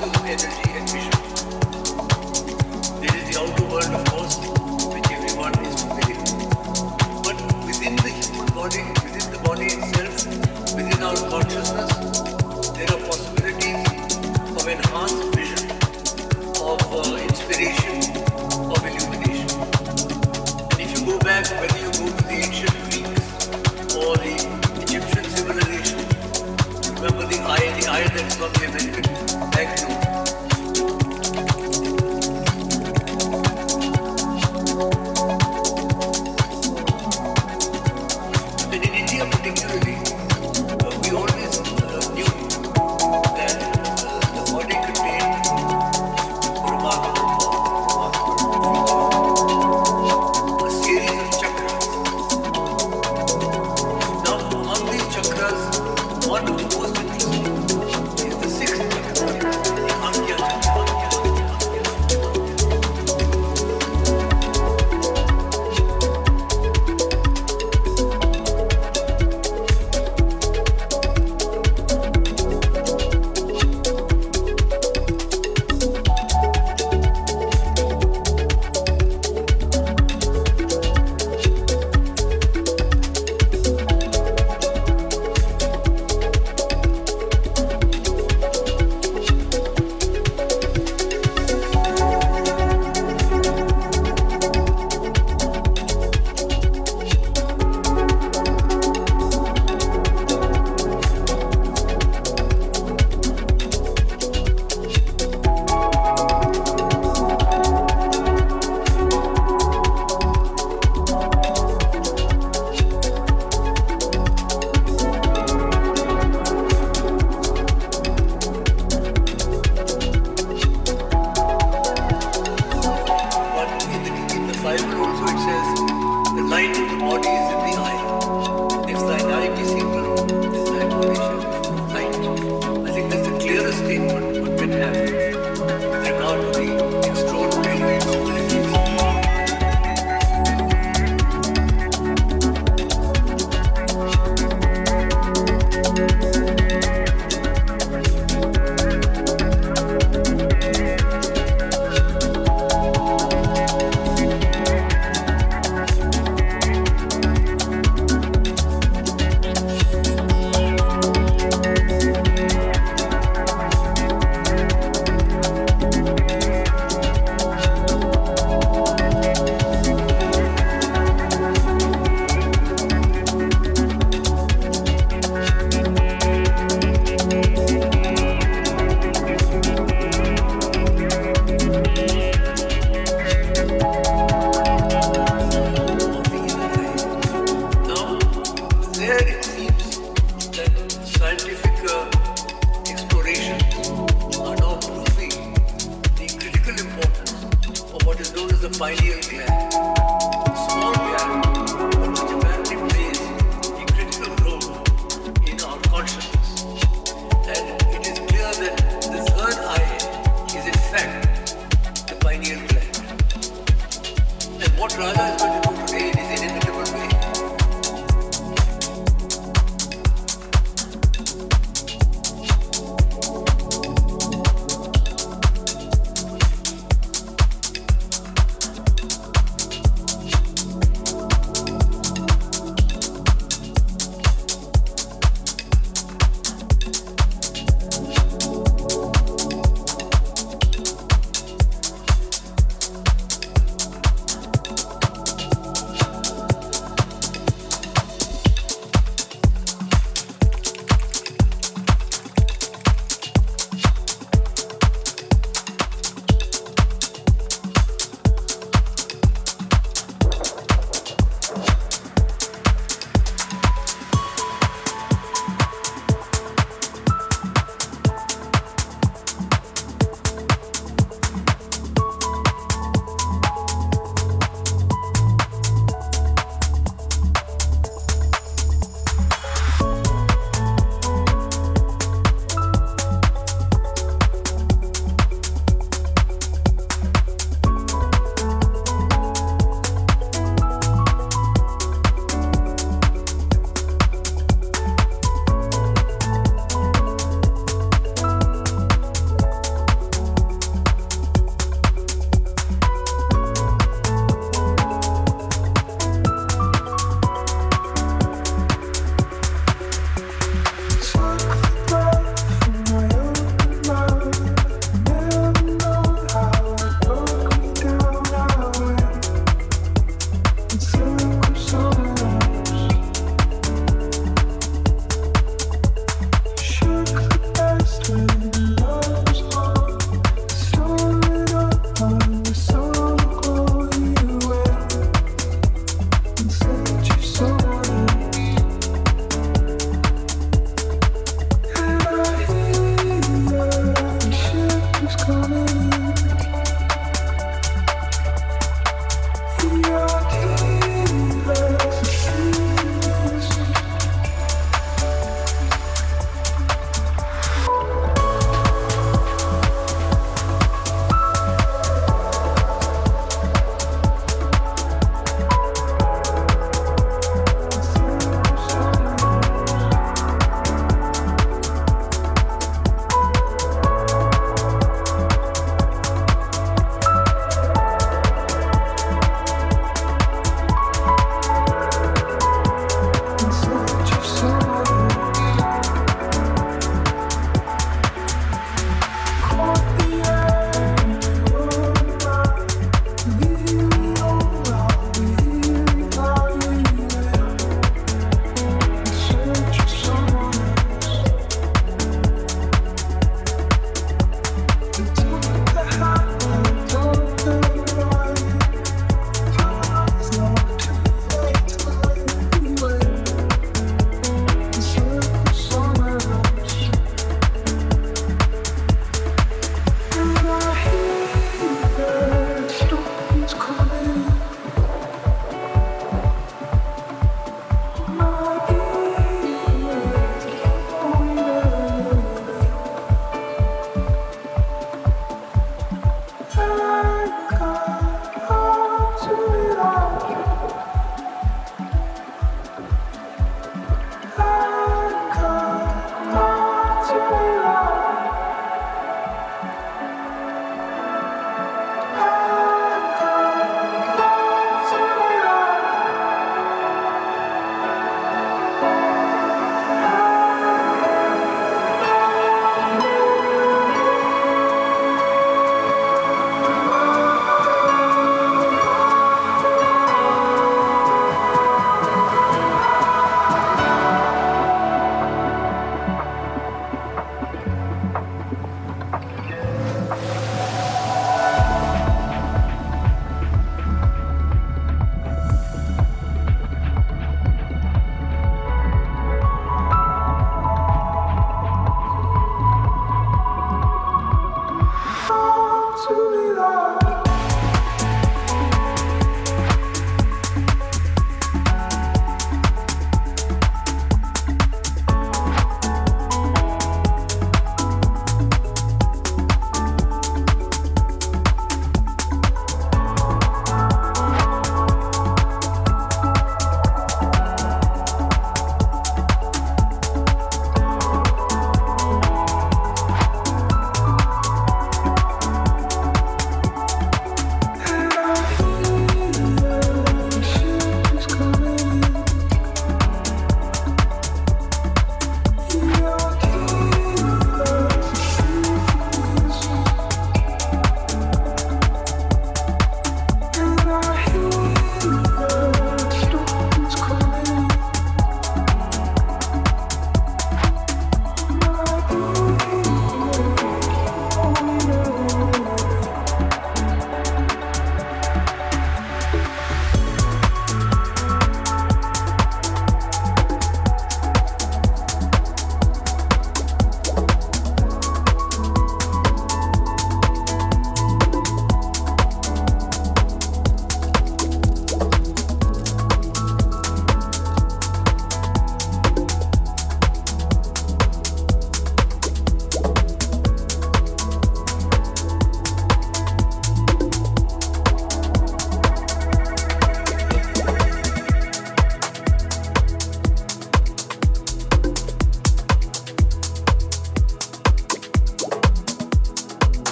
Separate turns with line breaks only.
personal energy and vision. There is the outer world, of course, which everyone is familiar with. But within the human body, within the body itself, within our consciousness, there are possibilities of enhanced vision, of inspiration, of illumination. And if you go back, whether you go to the ancient Greeks or the Egyptian civilization, remember the eye, the eye that's not the American